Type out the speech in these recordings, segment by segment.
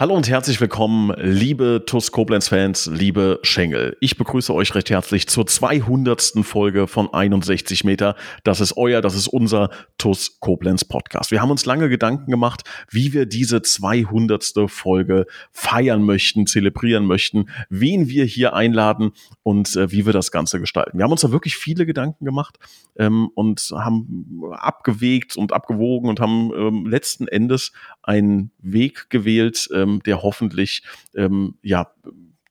Hallo und herzlich willkommen, liebe TUS Koblenz-Fans, liebe Schengel. Ich begrüße euch recht herzlich zur 200. Folge von 61 Meter. Das ist euer, das ist unser TUS Koblenz Podcast. Wir haben uns lange Gedanken gemacht, wie wir diese 200. Folge feiern möchten, zelebrieren möchten, wen wir hier einladen und äh, wie wir das Ganze gestalten. Wir haben uns da wirklich viele Gedanken gemacht ähm, und haben abgewegt und abgewogen und haben ähm, letzten Endes einen Weg gewählt, ähm, ähm, der hoffentlich, ähm, ja,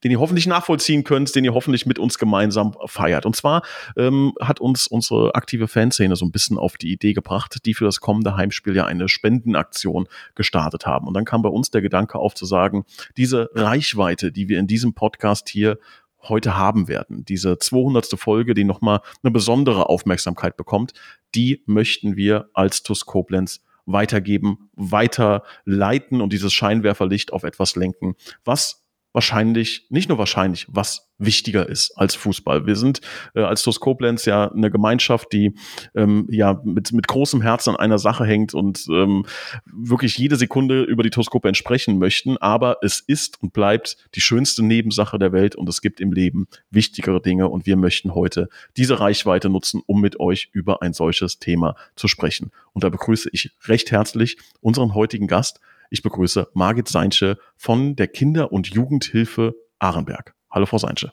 den ihr hoffentlich nachvollziehen könnt, den ihr hoffentlich mit uns gemeinsam feiert. Und zwar ähm, hat uns unsere aktive Fanszene so ein bisschen auf die Idee gebracht, die für das kommende Heimspiel ja eine Spendenaktion gestartet haben. Und dann kam bei uns der Gedanke auf zu sagen, diese Reichweite, die wir in diesem Podcast hier heute haben werden, diese 200. Folge, die nochmal eine besondere Aufmerksamkeit bekommt, die möchten wir als TUS Koblenz weitergeben, weiterleiten und dieses Scheinwerferlicht auf etwas lenken, was wahrscheinlich, nicht nur wahrscheinlich, was wichtiger ist als Fußball. Wir sind äh, als TuS Koblenz ja eine Gemeinschaft, die ähm, ja mit, mit großem Herzen an einer Sache hängt und ähm, wirklich jede Sekunde über die TuS Koblenz sprechen möchten. Aber es ist und bleibt die schönste Nebensache der Welt und es gibt im Leben wichtigere Dinge und wir möchten heute diese Reichweite nutzen, um mit euch über ein solches Thema zu sprechen. Und da begrüße ich recht herzlich unseren heutigen Gast, ich begrüße Margit Seinsche von der Kinder- und Jugendhilfe Ahrenberg. Hallo, Frau Seinsche.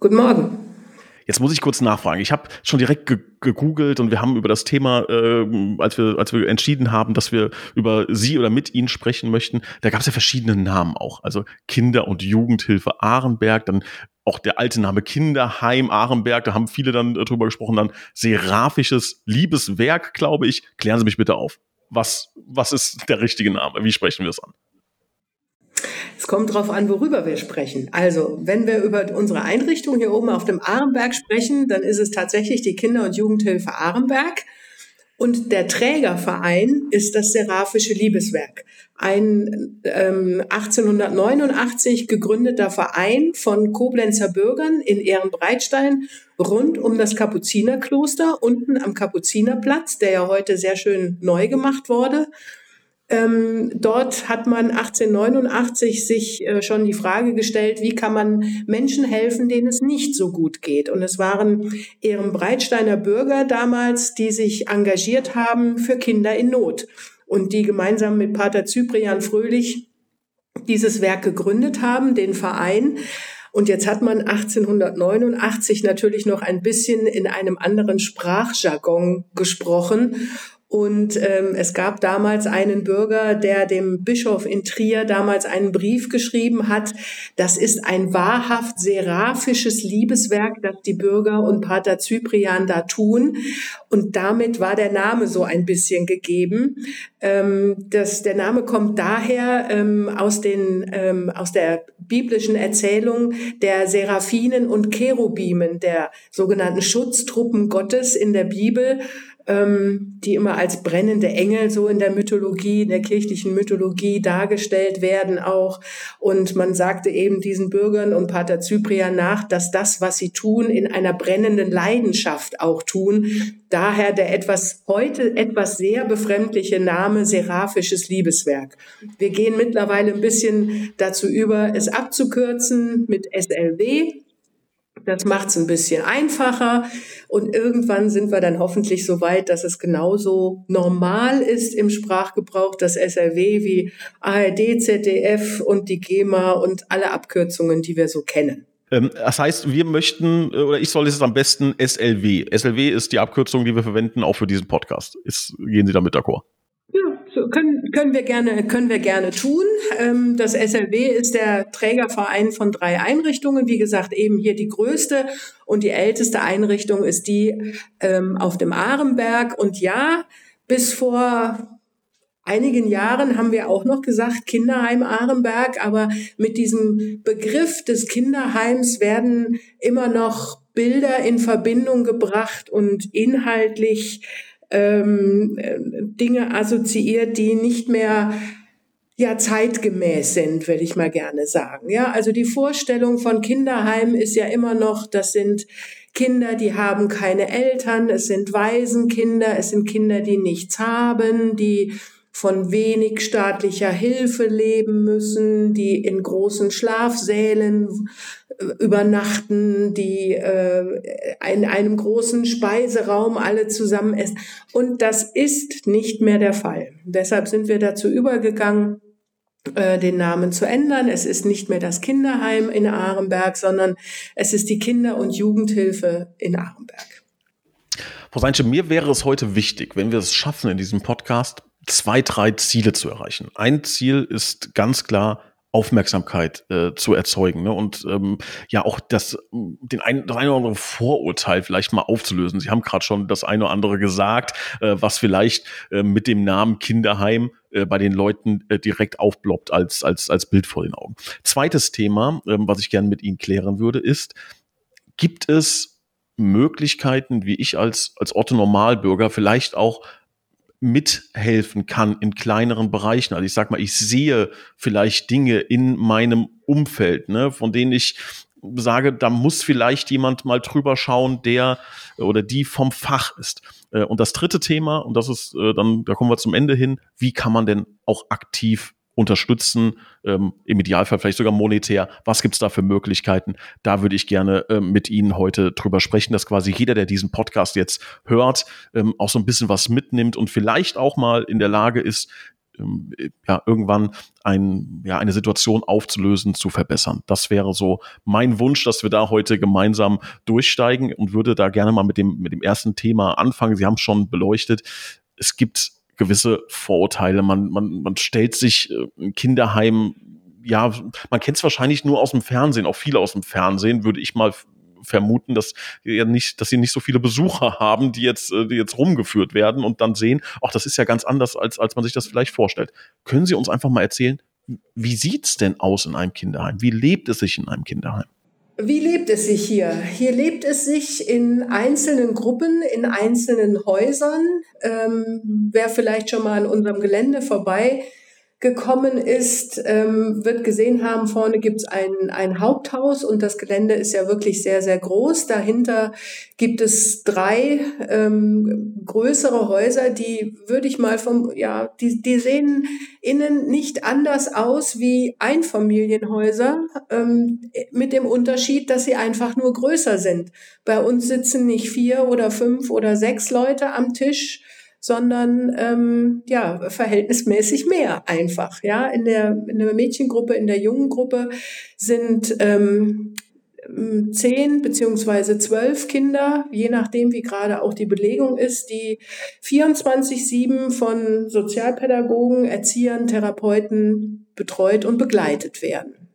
Guten Morgen. Jetzt muss ich kurz nachfragen. Ich habe schon direkt ge gegoogelt und wir haben über das Thema, äh, als wir als wir entschieden haben, dass wir über Sie oder mit Ihnen sprechen möchten, da gab es ja verschiedene Namen auch. Also Kinder- und Jugendhilfe Ahrenberg, dann auch der alte Name Kinderheim Ahrenberg, da haben viele dann äh, drüber gesprochen, dann seraphisches Liebeswerk, glaube ich. Klären Sie mich bitte auf was, was ist der richtige Name? Wie sprechen wir es an? Es kommt darauf an, worüber wir sprechen. Also, wenn wir über unsere Einrichtung hier oben auf dem Ahrenberg sprechen, dann ist es tatsächlich die Kinder- und Jugendhilfe Ahrenberg. Und der Trägerverein ist das Seraphische Liebeswerk, ein ähm, 1889 gegründeter Verein von Koblenzer Bürgern in Ehrenbreitstein rund um das Kapuzinerkloster unten am Kapuzinerplatz, der ja heute sehr schön neu gemacht wurde. Ähm, dort hat man 1889 sich äh, schon die Frage gestellt, wie kann man Menschen helfen, denen es nicht so gut geht. Und es waren Ehrenbreitsteiner Bürger damals, die sich engagiert haben für Kinder in Not und die gemeinsam mit Pater Cyprian Fröhlich dieses Werk gegründet haben, den Verein. Und jetzt hat man 1889 natürlich noch ein bisschen in einem anderen Sprachjargon gesprochen und ähm, es gab damals einen Bürger, der dem Bischof in Trier damals einen Brief geschrieben hat. Das ist ein wahrhaft seraphisches Liebeswerk, das die Bürger und Pater Cyprian da tun. Und damit war der Name so ein bisschen gegeben. Ähm, das, der Name kommt daher ähm, aus, den, ähm, aus der biblischen Erzählung der Seraphinen und Cherubimen, der sogenannten Schutztruppen Gottes in der Bibel ähm, die immer als brennende Engel so in der Mythologie, in der kirchlichen Mythologie dargestellt werden auch. Und man sagte eben diesen Bürgern und Pater Cyprian nach, dass das, was sie tun, in einer brennenden Leidenschaft auch tun. Daher der etwas, heute etwas sehr befremdliche Name Seraphisches Liebeswerk. Wir gehen mittlerweile ein bisschen dazu über, es abzukürzen mit SLW, das macht es ein bisschen einfacher und irgendwann sind wir dann hoffentlich so weit, dass es genauso normal ist im Sprachgebrauch, das SRW wie ARD, ZDF und die GEMA und alle Abkürzungen, die wir so kennen. Ähm, das heißt, wir möchten, äh, oder ich soll es am besten SLW. SLW ist die Abkürzung, die wir verwenden, auch für diesen Podcast. Ist, gehen Sie damit d'accord? Können, können, wir gerne, können wir gerne tun. Ähm, das SLW ist der Trägerverein von drei Einrichtungen. Wie gesagt, eben hier die größte und die älteste Einrichtung ist die ähm, auf dem Ahrenberg. Und ja, bis vor einigen Jahren haben wir auch noch gesagt Kinderheim Ahrenberg, aber mit diesem Begriff des Kinderheims werden immer noch Bilder in Verbindung gebracht und inhaltlich ähm, Dinge assoziiert, die nicht mehr ja zeitgemäß sind, will ich mal gerne sagen. Ja, also die Vorstellung von Kinderheim ist ja immer noch, das sind Kinder, die haben keine Eltern, es sind Waisenkinder, es sind Kinder, die nichts haben, die von wenig staatlicher Hilfe leben müssen, die in großen Schlafsälen übernachten, die äh, in einem großen Speiseraum alle zusammen essen. Und das ist nicht mehr der Fall. Deshalb sind wir dazu übergegangen, äh, den Namen zu ändern. Es ist nicht mehr das Kinderheim in Ahrenberg, sondern es ist die Kinder- und Jugendhilfe in Ahrenberg. Frau Seinche, mir wäre es heute wichtig, wenn wir es schaffen, in diesem Podcast zwei, drei Ziele zu erreichen. Ein Ziel ist ganz klar, Aufmerksamkeit äh, zu erzeugen ne? und ähm, ja auch das, den ein, das eine oder andere Vorurteil vielleicht mal aufzulösen. Sie haben gerade schon das eine oder andere gesagt, äh, was vielleicht äh, mit dem Namen Kinderheim äh, bei den Leuten äh, direkt aufploppt als, als, als Bild vor den Augen. Zweites Thema, ähm, was ich gerne mit Ihnen klären würde, ist, gibt es Möglichkeiten, wie ich als, als Otto Normalbürger vielleicht auch mithelfen kann in kleineren Bereichen. Also ich sag mal, ich sehe vielleicht Dinge in meinem Umfeld, ne, von denen ich sage, da muss vielleicht jemand mal drüber schauen, der oder die vom Fach ist. Äh, und das dritte Thema, und das ist äh, dann, da kommen wir zum Ende hin, wie kann man denn auch aktiv unterstützen, ähm, im Idealfall vielleicht sogar monetär. Was gibt's da für Möglichkeiten? Da würde ich gerne ähm, mit Ihnen heute drüber sprechen, dass quasi jeder, der diesen Podcast jetzt hört, ähm, auch so ein bisschen was mitnimmt und vielleicht auch mal in der Lage ist, ähm, ja, irgendwann ein, ja, eine Situation aufzulösen, zu verbessern. Das wäre so mein Wunsch, dass wir da heute gemeinsam durchsteigen und würde da gerne mal mit dem, mit dem ersten Thema anfangen. Sie haben es schon beleuchtet. Es gibt gewisse Vorurteile. Man, man, man stellt sich äh, ein Kinderheim, ja, man kennt es wahrscheinlich nur aus dem Fernsehen, auch viele aus dem Fernsehen, würde ich mal vermuten, dass ja nicht, dass sie nicht so viele Besucher haben, die jetzt, äh, die jetzt rumgeführt werden und dann sehen, ach, das ist ja ganz anders, als, als man sich das vielleicht vorstellt. Können Sie uns einfach mal erzählen, wie sieht's denn aus in einem Kinderheim? Wie lebt es sich in einem Kinderheim? Wie lebt es sich hier? Hier lebt es sich in einzelnen Gruppen, in einzelnen Häusern. Ähm, wer vielleicht schon mal an unserem Gelände vorbei gekommen ist, ähm, wird gesehen haben, vorne gibt's ein, ein Haupthaus und das Gelände ist ja wirklich sehr, sehr groß. Dahinter gibt es drei ähm, größere Häuser, die würde ich mal vom, ja, die, die sehen innen nicht anders aus wie Einfamilienhäuser, ähm, mit dem Unterschied, dass sie einfach nur größer sind. Bei uns sitzen nicht vier oder fünf oder sechs Leute am Tisch, sondern ähm, ja verhältnismäßig mehr einfach. Ja, in der in der Mädchengruppe, in der jungen Gruppe sind ähm, zehn beziehungsweise zwölf Kinder, je nachdem, wie gerade auch die Belegung ist, die 24-7 von Sozialpädagogen, Erziehern, Therapeuten betreut und begleitet werden.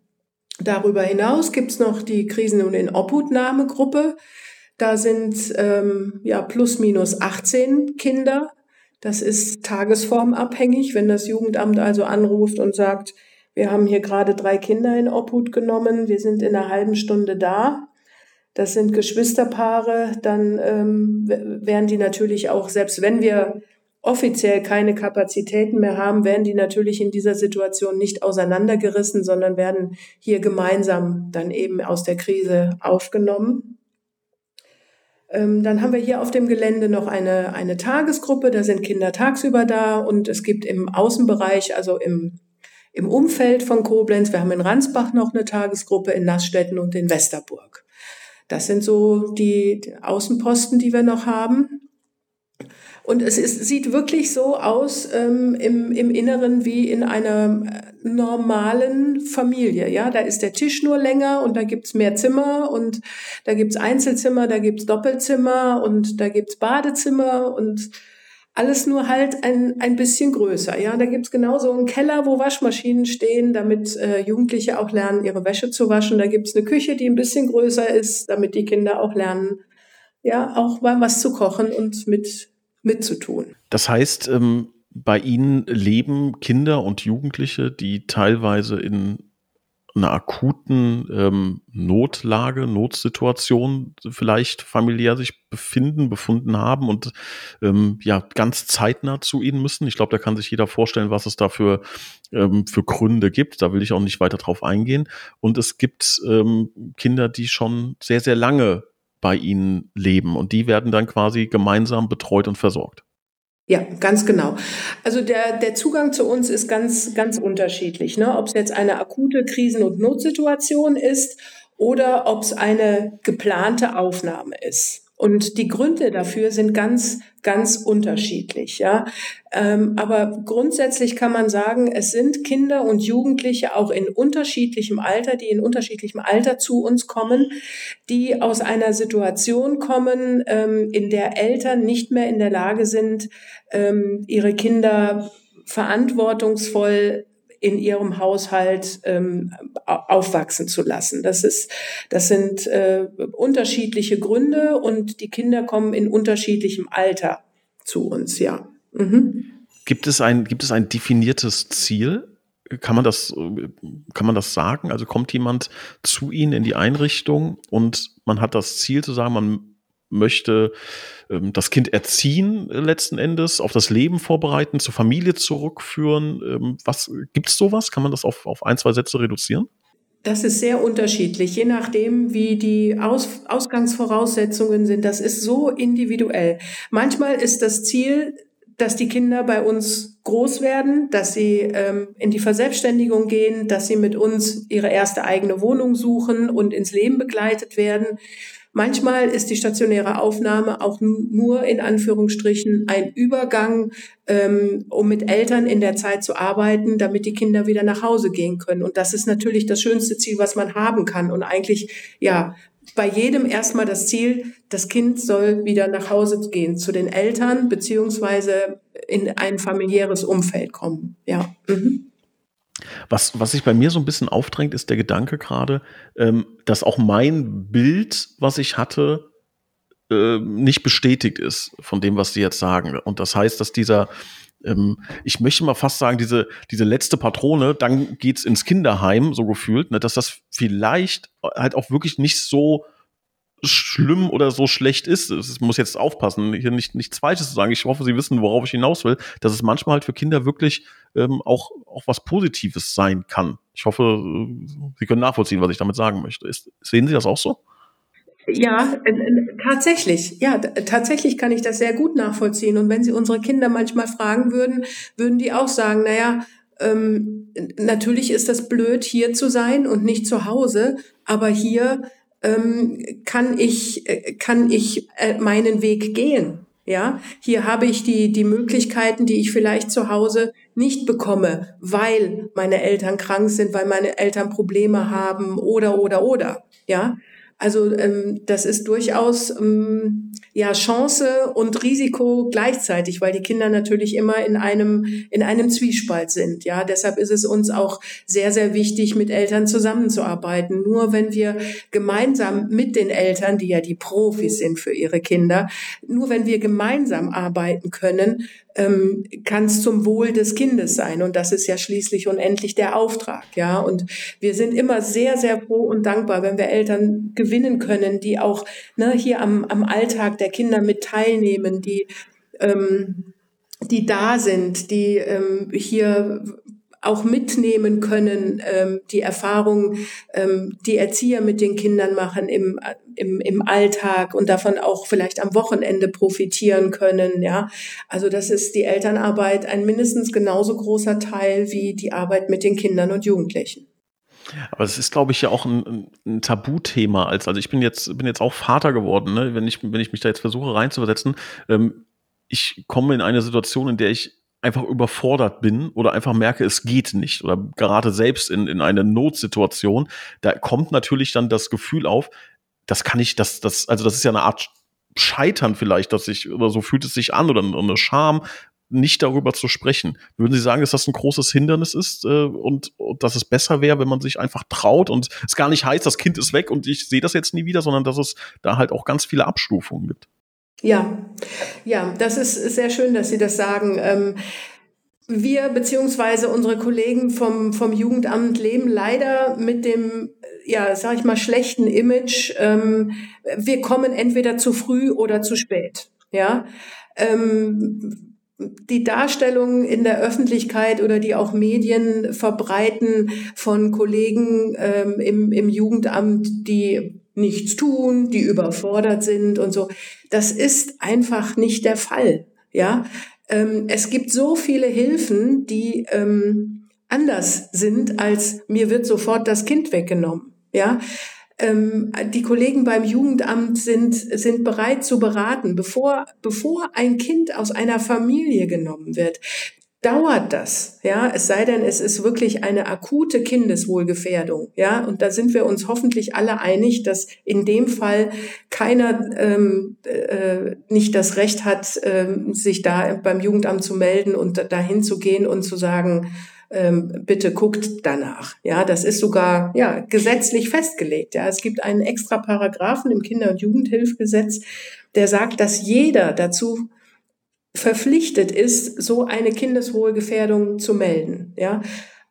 Darüber hinaus gibt's noch die Krisen- und Inobhutnahmegruppe. Da sind ähm, ja plus minus 18 Kinder das ist tagesformabhängig, wenn das Jugendamt also anruft und sagt, wir haben hier gerade drei Kinder in Obhut genommen, wir sind in einer halben Stunde da. Das sind Geschwisterpaare, dann ähm, werden die natürlich auch, selbst wenn wir offiziell keine Kapazitäten mehr haben, werden die natürlich in dieser Situation nicht auseinandergerissen, sondern werden hier gemeinsam dann eben aus der Krise aufgenommen. Ähm, dann haben wir hier auf dem Gelände noch eine, eine Tagesgruppe, da sind Kinder tagsüber da und es gibt im Außenbereich, also im, im Umfeld von Koblenz, wir haben in Ransbach noch eine Tagesgruppe, in Nassstetten und in Westerburg. Das sind so die Außenposten, die wir noch haben. Und es ist, sieht wirklich so aus ähm, im, im Inneren wie in einer äh, normalen Familie. Ja, da ist der Tisch nur länger und da gibt's mehr Zimmer und da gibt's Einzelzimmer, da gibt's Doppelzimmer und da gibt's Badezimmer und alles nur halt ein, ein bisschen größer. Ja, da gibt's genauso einen Keller, wo Waschmaschinen stehen, damit äh, Jugendliche auch lernen, ihre Wäsche zu waschen. Da gibt's eine Küche, die ein bisschen größer ist, damit die Kinder auch lernen, ja, auch mal was zu kochen und mit mitzutun. Das heißt, ähm, bei Ihnen leben Kinder und Jugendliche, die teilweise in einer akuten ähm, Notlage, Notsituation vielleicht familiär sich befinden, befunden haben und ähm, ja ganz zeitnah zu ihnen müssen. Ich glaube, da kann sich jeder vorstellen, was es da für, ähm, für Gründe gibt. Da will ich auch nicht weiter drauf eingehen. Und es gibt ähm, Kinder, die schon sehr, sehr lange bei ihnen leben und die werden dann quasi gemeinsam betreut und versorgt. Ja, ganz genau. Also der, der Zugang zu uns ist ganz, ganz unterschiedlich. Ne? Ob es jetzt eine akute Krisen- und Notsituation ist oder ob es eine geplante Aufnahme ist. Und die Gründe dafür sind ganz, ganz unterschiedlich. Ja, ähm, aber grundsätzlich kann man sagen, es sind Kinder und Jugendliche auch in unterschiedlichem Alter, die in unterschiedlichem Alter zu uns kommen, die aus einer Situation kommen, ähm, in der Eltern nicht mehr in der Lage sind, ähm, ihre Kinder verantwortungsvoll in ihrem Haushalt ähm, aufwachsen zu lassen. Das ist, das sind äh, unterschiedliche Gründe und die Kinder kommen in unterschiedlichem Alter zu uns, ja. Mhm. Gibt es ein, gibt es ein definiertes Ziel? Kann man das, kann man das sagen? Also kommt jemand zu Ihnen in die Einrichtung und man hat das Ziel zu sagen, man möchte ähm, das Kind erziehen äh, letzten Endes, auf das Leben vorbereiten, zur Familie zurückführen. Ähm, was gibt's sowas? Kann man das auf, auf ein, zwei Sätze reduzieren? Das ist sehr unterschiedlich, je nachdem, wie die Aus Ausgangsvoraussetzungen sind. Das ist so individuell. Manchmal ist das Ziel, dass die Kinder bei uns groß werden, dass sie ähm, in die Verselbstständigung gehen, dass sie mit uns ihre erste eigene Wohnung suchen und ins Leben begleitet werden. Manchmal ist die stationäre Aufnahme auch nur in Anführungsstrichen ein Übergang, ähm, um mit Eltern in der Zeit zu arbeiten, damit die Kinder wieder nach Hause gehen können. Und das ist natürlich das schönste Ziel, was man haben kann. Und eigentlich, ja, bei jedem erstmal das Ziel, das Kind soll wieder nach Hause gehen, zu den Eltern, beziehungsweise in ein familiäres Umfeld kommen. Ja. Mhm. Was, was sich bei mir so ein bisschen aufdrängt, ist der Gedanke gerade, ähm, dass auch mein Bild, was ich hatte, äh, nicht bestätigt ist von dem, was Sie jetzt sagen. Und das heißt, dass dieser, ähm, ich möchte mal fast sagen, diese, diese letzte Patrone, dann geht's ins Kinderheim, so gefühlt, ne, dass das vielleicht halt auch wirklich nicht so schlimm oder so schlecht ist. Es muss jetzt aufpassen, hier nicht nichts Falsches zu sagen. Ich hoffe, Sie wissen, worauf ich hinaus will, dass es manchmal halt für Kinder wirklich ähm, auch, auch was Positives sein kann. Ich hoffe, äh, Sie können nachvollziehen, was ich damit sagen möchte. Ist, sehen Sie das auch so? Ja, äh, äh, tatsächlich. Ja, tatsächlich kann ich das sehr gut nachvollziehen. Und wenn Sie unsere Kinder manchmal fragen würden, würden die auch sagen, naja, ähm, natürlich ist das blöd, hier zu sein und nicht zu Hause, aber hier ähm, kann ich, äh, kann ich äh, meinen Weg gehen. Ja, hier habe ich die, die Möglichkeiten, die ich vielleicht zu Hause nicht bekomme, weil meine Eltern krank sind, weil meine Eltern Probleme haben oder, oder, oder. Ja, also ähm, das ist durchaus ähm, ja Chance und Risiko gleichzeitig, weil die Kinder natürlich immer in einem in einem Zwiespalt sind. Ja, deshalb ist es uns auch sehr sehr wichtig, mit Eltern zusammenzuarbeiten. Nur wenn wir gemeinsam mit den Eltern, die ja die Profis sind für ihre Kinder, nur wenn wir gemeinsam arbeiten können, ähm, kann es zum Wohl des Kindes sein. Und das ist ja schließlich unendlich der Auftrag. Ja, und wir sind immer sehr, sehr froh und dankbar, wenn wir Eltern gewinnen können, die auch ne, hier am, am Alltag der Kinder mit teilnehmen, die ähm, die da sind, die ähm, hier auch mitnehmen können, ähm, die Erfahrungen, ähm, die Erzieher mit den Kindern machen im, im, im Alltag und davon auch vielleicht am Wochenende profitieren können. Ja, also das ist die Elternarbeit ein mindestens genauso großer Teil wie die Arbeit mit den Kindern und Jugendlichen. Aber es ist, glaube ich, ja auch ein, ein Tabuthema. Als, also ich bin jetzt, bin jetzt auch Vater geworden, ne? wenn, ich, wenn ich mich da jetzt versuche reinzuversetzen. Ähm, ich komme in eine Situation, in der ich einfach überfordert bin oder einfach merke, es geht nicht oder gerade selbst in, in eine Notsituation, da kommt natürlich dann das Gefühl auf, das kann ich, das, das, also das ist ja eine Art Scheitern vielleicht, dass ich, oder so fühlt es sich an oder eine Scham, nicht darüber zu sprechen. Würden Sie sagen, dass das ein großes Hindernis ist äh, und, und dass es besser wäre, wenn man sich einfach traut und es gar nicht heißt, das Kind ist weg und ich sehe das jetzt nie wieder, sondern dass es da halt auch ganz viele Abstufungen gibt? Ja, ja, das ist sehr schön, dass Sie das sagen. Ähm, wir beziehungsweise unsere Kollegen vom, vom Jugendamt leben leider mit dem, ja, sag ich mal, schlechten Image. Ähm, wir kommen entweder zu früh oder zu spät. Ja. Ähm, die Darstellung in der Öffentlichkeit oder die auch Medien verbreiten von Kollegen ähm, im, im Jugendamt, die nichts tun, die überfordert sind und so. Das ist einfach nicht der Fall. Ja, ähm, es gibt so viele Hilfen, die ähm, anders sind, als mir wird sofort das Kind weggenommen. Ja, die Kollegen beim Jugendamt sind, sind bereit zu beraten, bevor, bevor ein Kind aus einer Familie genommen wird. Dauert das, ja, es sei denn, es ist wirklich eine akute Kindeswohlgefährdung, ja, und da sind wir uns hoffentlich alle einig, dass in dem Fall keiner ähm, äh, nicht das Recht hat, ähm, sich da beim Jugendamt zu melden und dahin zu gehen und zu sagen, ähm, bitte guckt danach. Ja, das ist sogar ja gesetzlich festgelegt. Ja, es gibt einen extra Paragraphen im Kinder- und Jugendhilfgesetz, der sagt, dass jeder dazu verpflichtet ist, so eine Kindeswohlgefährdung zu melden. Ja,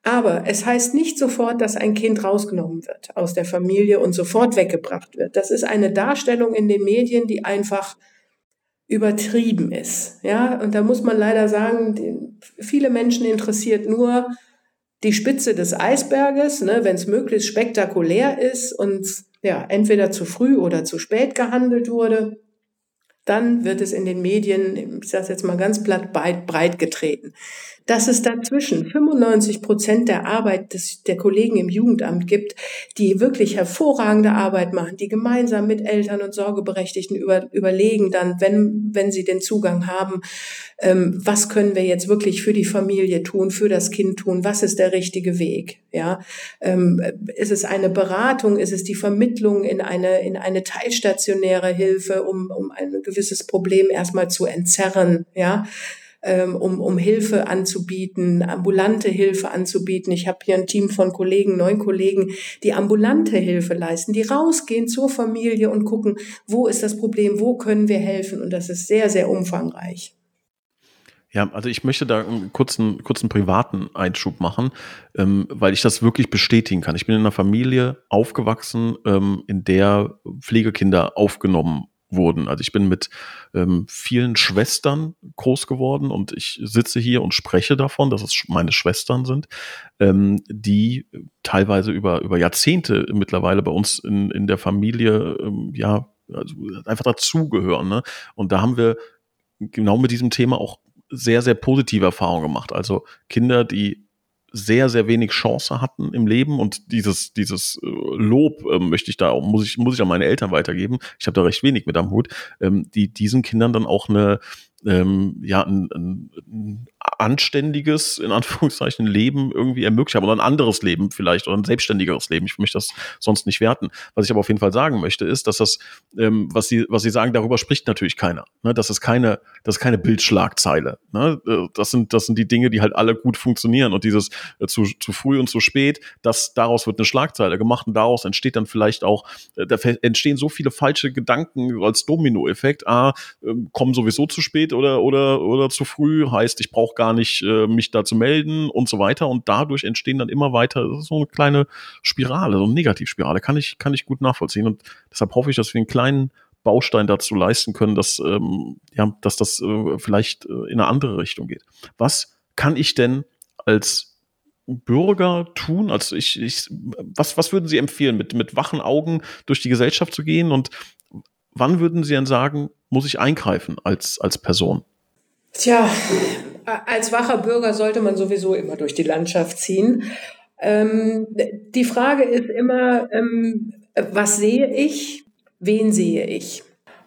aber es heißt nicht sofort, dass ein Kind rausgenommen wird aus der Familie und sofort weggebracht wird. Das ist eine Darstellung in den Medien, die einfach übertrieben ist. Ja, und da muss man leider sagen, viele Menschen interessiert nur die Spitze des Eisberges, ne, wenn es möglichst spektakulär ist und ja, entweder zu früh oder zu spät gehandelt wurde, dann wird es in den Medien, ich sage jetzt mal ganz platt, breit, breit getreten dass es dazwischen 95 Prozent der Arbeit des, der Kollegen im Jugendamt gibt, die wirklich hervorragende Arbeit machen, die gemeinsam mit Eltern und Sorgeberechtigten über, überlegen dann, wenn, wenn sie den Zugang haben, ähm, was können wir jetzt wirklich für die Familie tun, für das Kind tun, was ist der richtige Weg, ja, ähm, ist es eine Beratung, ist es die Vermittlung in eine, in eine teilstationäre Hilfe, um, um ein gewisses Problem erstmal zu entzerren, ja, um, um Hilfe anzubieten, ambulante Hilfe anzubieten. Ich habe hier ein Team von Kollegen, neun Kollegen, die ambulante Hilfe leisten, die rausgehen zur Familie und gucken, wo ist das Problem, wo können wir helfen. Und das ist sehr, sehr umfangreich. Ja, also ich möchte da einen kurzen, kurzen privaten Einschub machen, ähm, weil ich das wirklich bestätigen kann. Ich bin in einer Familie aufgewachsen, ähm, in der Pflegekinder aufgenommen wurden. Also ich bin mit ähm, vielen Schwestern groß geworden und ich sitze hier und spreche davon, dass es meine Schwestern sind, ähm, die teilweise über, über Jahrzehnte mittlerweile bei uns in, in der Familie ähm, ja also einfach dazugehören. Ne? Und da haben wir genau mit diesem Thema auch sehr, sehr positive Erfahrungen gemacht. Also Kinder, die sehr, sehr wenig Chance hatten im Leben und dieses, dieses äh, Lob äh, möchte ich da auch, muss ich, muss ich an meine Eltern weitergeben. Ich habe da recht wenig mit am Hut, ähm, die diesen Kindern dann auch eine, ähm, ja, ein, ein, ein anständiges, in Anführungszeichen, Leben irgendwie ermöglicht haben oder ein anderes Leben vielleicht oder ein selbstständigeres Leben. Ich möchte das sonst nicht werten. Was ich aber auf jeden Fall sagen möchte, ist, dass das, ähm, was Sie, was Sie sagen, darüber spricht natürlich keiner. Ne? Das ist keine, das ist keine Bildschlagzeile. Ne? Äh, das sind, das sind die Dinge, die halt alle gut funktionieren und dieses äh, zu, zu früh und zu spät, das, daraus wird eine Schlagzeile gemacht und daraus entsteht dann vielleicht auch, äh, da entstehen so viele falsche Gedanken als Dominoeffekt. Ah, äh, kommen sowieso zu spät oder, oder, oder zu früh, heißt, ich brauche gar nicht äh, mich da zu melden und so weiter. Und dadurch entstehen dann immer weiter so eine kleine Spirale, so eine Negativspirale. Kann ich, kann ich gut nachvollziehen. Und deshalb hoffe ich, dass wir einen kleinen Baustein dazu leisten können, dass, ähm, ja, dass das äh, vielleicht äh, in eine andere Richtung geht. Was kann ich denn als Bürger tun? Also ich, ich was, was würden Sie empfehlen, mit, mit wachen Augen durch die Gesellschaft zu gehen und wann würden Sie denn sagen, muss ich eingreifen als, als Person? Tja, als wacher Bürger sollte man sowieso immer durch die Landschaft ziehen. Ähm, die Frage ist immer, ähm, was sehe ich, wen sehe ich?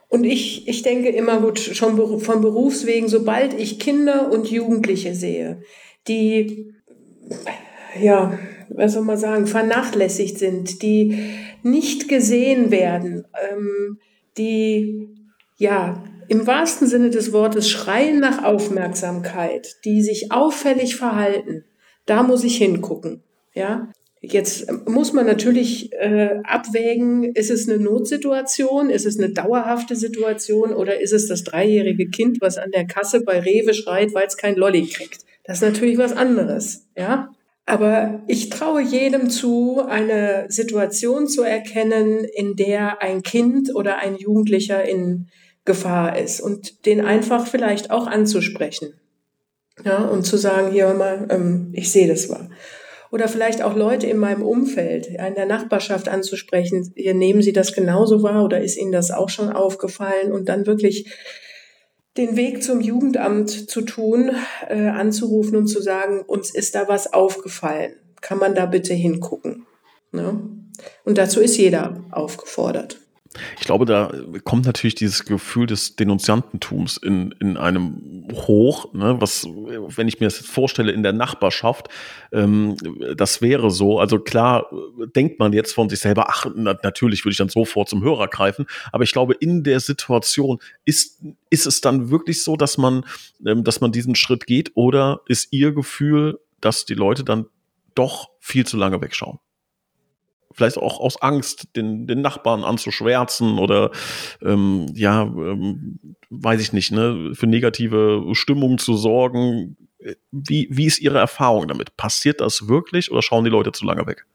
Und ich, ich denke immer gut, schon von Berufswegen, sobald ich Kinder und Jugendliche sehe, die, ja, was soll man sagen, vernachlässigt sind, die nicht gesehen werden, ähm, die, ja, im wahrsten Sinne des Wortes schreien nach Aufmerksamkeit, die sich auffällig verhalten, da muss ich hingucken. Ja, Jetzt muss man natürlich äh, abwägen, ist es eine Notsituation, ist es eine dauerhafte Situation oder ist es das dreijährige Kind, was an der Kasse bei Rewe schreit, weil es kein Lolli kriegt. Das ist natürlich was anderes, ja. Aber ich traue jedem zu, eine Situation zu erkennen, in der ein Kind oder ein Jugendlicher in Gefahr ist und den einfach vielleicht auch anzusprechen. Ja, und zu sagen, hier mal, ähm, ich sehe das mal. Oder vielleicht auch Leute in meinem Umfeld, in der Nachbarschaft anzusprechen, hier nehmen Sie das genauso wahr oder ist Ihnen das auch schon aufgefallen und dann wirklich den Weg zum Jugendamt zu tun, äh, anzurufen und zu sagen, uns ist da was aufgefallen. Kann man da bitte hingucken? Ne? Und dazu ist jeder aufgefordert. Ich glaube, da kommt natürlich dieses Gefühl des Denunziantentums in, in einem hoch, ne, was, wenn ich mir das jetzt vorstelle, in der Nachbarschaft, ähm, das wäre so. Also klar, denkt man jetzt von sich selber, ach, na, natürlich würde ich dann sofort zum Hörer greifen, aber ich glaube, in der Situation ist, ist es dann wirklich so, dass man, ähm, dass man diesen Schritt geht oder ist Ihr Gefühl, dass die Leute dann doch viel zu lange wegschauen? Vielleicht auch aus Angst, den, den Nachbarn anzuschwärzen oder ähm, ja, ähm, weiß ich nicht, ne, für negative Stimmung zu sorgen. Wie, wie ist Ihre Erfahrung damit? Passiert das wirklich oder schauen die Leute zu lange weg?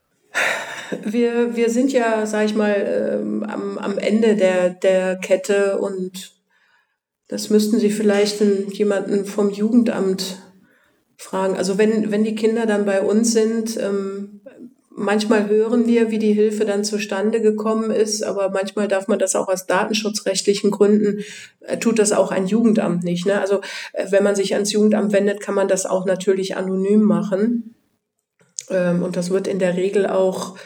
Wir, wir sind ja, sag ich mal, ähm, am, am Ende der, der Kette und das müssten Sie vielleicht jemanden vom Jugendamt fragen. Also wenn, wenn die Kinder dann bei uns sind, ähm, Manchmal hören wir, wie die Hilfe dann zustande gekommen ist, aber manchmal darf man das auch aus datenschutzrechtlichen Gründen, äh, tut das auch ein Jugendamt nicht. Ne? Also äh, wenn man sich ans Jugendamt wendet, kann man das auch natürlich anonym machen. Ähm, und das wird in der Regel auch,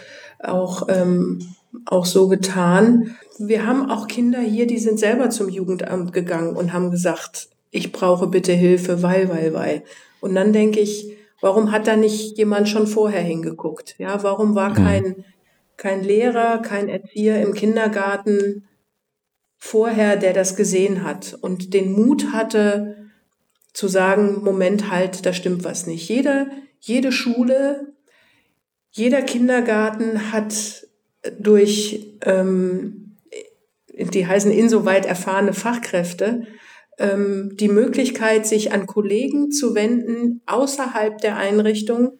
auch, ähm, auch so getan. Wir haben auch Kinder hier, die sind selber zum Jugendamt gegangen und haben gesagt, ich brauche bitte Hilfe, weil, weil, weil. Und dann denke ich, Warum hat da nicht jemand schon vorher hingeguckt? Ja, warum war mhm. kein, kein Lehrer, kein Erzieher im Kindergarten vorher, der das gesehen hat und den Mut hatte, zu sagen, Moment halt, da stimmt was nicht. Jede, jede Schule, jeder Kindergarten hat durch, ähm, die heißen insoweit erfahrene Fachkräfte, ähm, die Möglichkeit, sich an Kollegen zu wenden außerhalb der Einrichtung,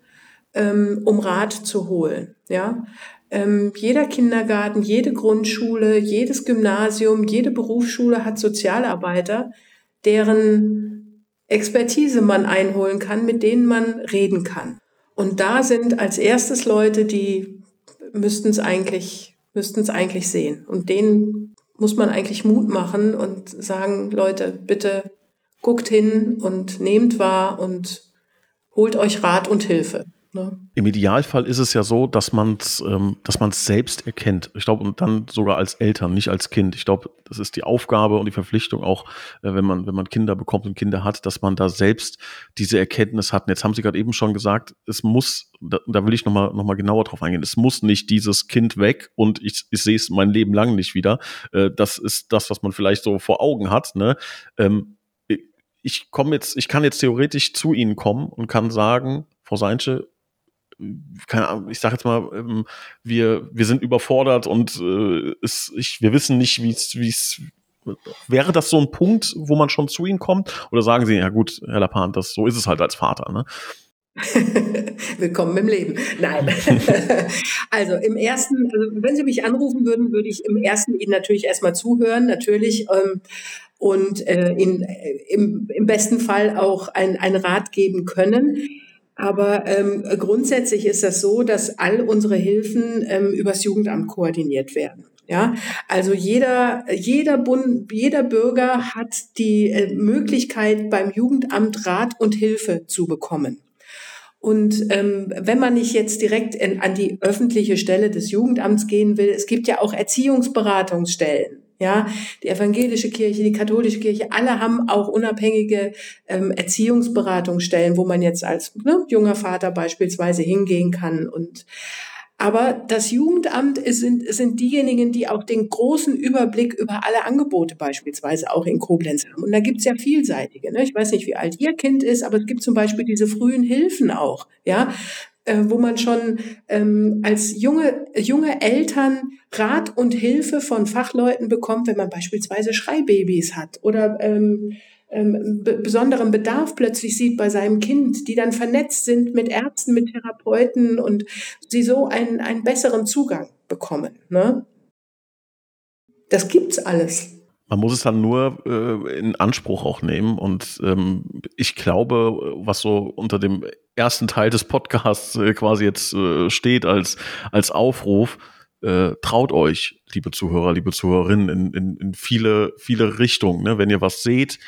ähm, um Rat zu holen. Ja, ähm, jeder Kindergarten, jede Grundschule, jedes Gymnasium, jede Berufsschule hat Sozialarbeiter, deren Expertise man einholen kann, mit denen man reden kann. Und da sind als erstes Leute, die müssten es eigentlich, müssten es eigentlich sehen. Und denen muss man eigentlich Mut machen und sagen, Leute, bitte guckt hin und nehmt wahr und holt euch Rat und Hilfe. Ne? Im Idealfall ist es ja so, dass man es ähm, dass man's selbst erkennt. Ich glaube, und dann sogar als Eltern, nicht als Kind. Ich glaube, das ist die Aufgabe und die Verpflichtung auch, äh, wenn man wenn man Kinder bekommt und Kinder hat, dass man da selbst diese Erkenntnis hat. Und jetzt haben Sie gerade eben schon gesagt, es muss, da, da will ich nochmal noch mal genauer drauf eingehen, es muss nicht dieses Kind weg und ich, ich sehe es mein Leben lang nicht wieder. Äh, das ist das, was man vielleicht so vor Augen hat. Ne? Ähm, ich komme jetzt, ich kann jetzt theoretisch zu Ihnen kommen und kann sagen, Frau Seinche, keine Ahnung, ich sage jetzt mal, ähm, wir, wir sind überfordert und äh, es, ich, wir wissen nicht, wie es, wie Wäre das so ein Punkt, wo man schon zu Ihnen kommt? Oder sagen Sie, ja gut, Herr Lapan, das, so ist es halt als Vater, ne? Willkommen im Leben. Nein. also im ersten, also wenn Sie mich anrufen würden, würde ich im ersten Ihnen natürlich erstmal zuhören, natürlich. Ähm, und äh, in, äh, im, im besten Fall auch ein, ein Rat geben können. Aber ähm, grundsätzlich ist das so, dass all unsere Hilfen ähm, übers Jugendamt koordiniert werden. Ja, also jeder, jeder Bund, jeder Bürger hat die äh, Möglichkeit, beim Jugendamt Rat und Hilfe zu bekommen. Und ähm, wenn man nicht jetzt direkt in, an die öffentliche Stelle des Jugendamts gehen will, es gibt ja auch Erziehungsberatungsstellen. Ja, die evangelische Kirche, die katholische Kirche, alle haben auch unabhängige ähm, Erziehungsberatungsstellen, wo man jetzt als ne, junger Vater beispielsweise hingehen kann und aber das Jugendamt ist, sind, sind diejenigen, die auch den großen Überblick über alle Angebote beispielsweise auch in Koblenz haben. Und da gibt's ja vielseitige. Ne? Ich weiß nicht, wie alt Ihr Kind ist, aber es gibt zum Beispiel diese frühen Hilfen auch. Ja, äh, wo man schon ähm, als junge, junge Eltern Rat und Hilfe von Fachleuten bekommt, wenn man beispielsweise Schreibabys hat oder ähm, ähm, besonderen Bedarf plötzlich sieht bei seinem Kind, die dann vernetzt sind mit Ärzten, mit Therapeuten und sie so einen, einen besseren Zugang bekommen. Ne? Das gibt's alles. Man muss es dann nur äh, in Anspruch auch nehmen. Und ähm, ich glaube, was so unter dem ersten Teil des Podcasts äh, quasi jetzt äh, steht als, als Aufruf, äh, traut euch, liebe Zuhörer, liebe Zuhörerinnen, in, in, in viele, viele Richtungen. Ne? Wenn ihr was seht,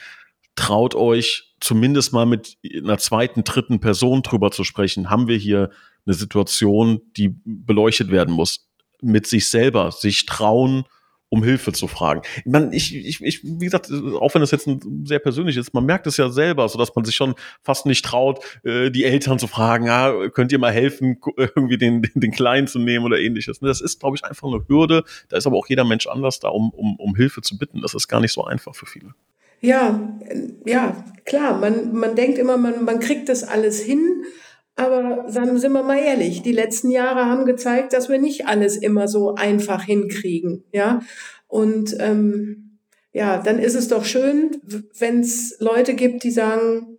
traut euch zumindest mal mit einer zweiten, dritten Person drüber zu sprechen. Haben wir hier eine Situation, die beleuchtet werden muss? Mit sich selber, sich trauen, um Hilfe zu fragen. Ich, meine, ich, ich, ich, wie gesagt, auch wenn das jetzt ein sehr persönlich ist, man merkt es ja selber, so dass man sich schon fast nicht traut, äh, die Eltern zu fragen, ah, könnt ihr mal helfen, irgendwie den, den, den Kleinen zu nehmen oder ähnliches. Das ist, glaube ich, einfach eine Hürde. Da ist aber auch jeder Mensch anders da, um, um, um Hilfe zu bitten. Das ist gar nicht so einfach für viele. Ja, ja, klar. Man, man denkt immer, man, man kriegt das alles hin. Aber dann sind wir mal ehrlich, die letzten Jahre haben gezeigt, dass wir nicht alles immer so einfach hinkriegen. Ja, und ähm, ja, dann ist es doch schön, wenn es Leute gibt, die sagen,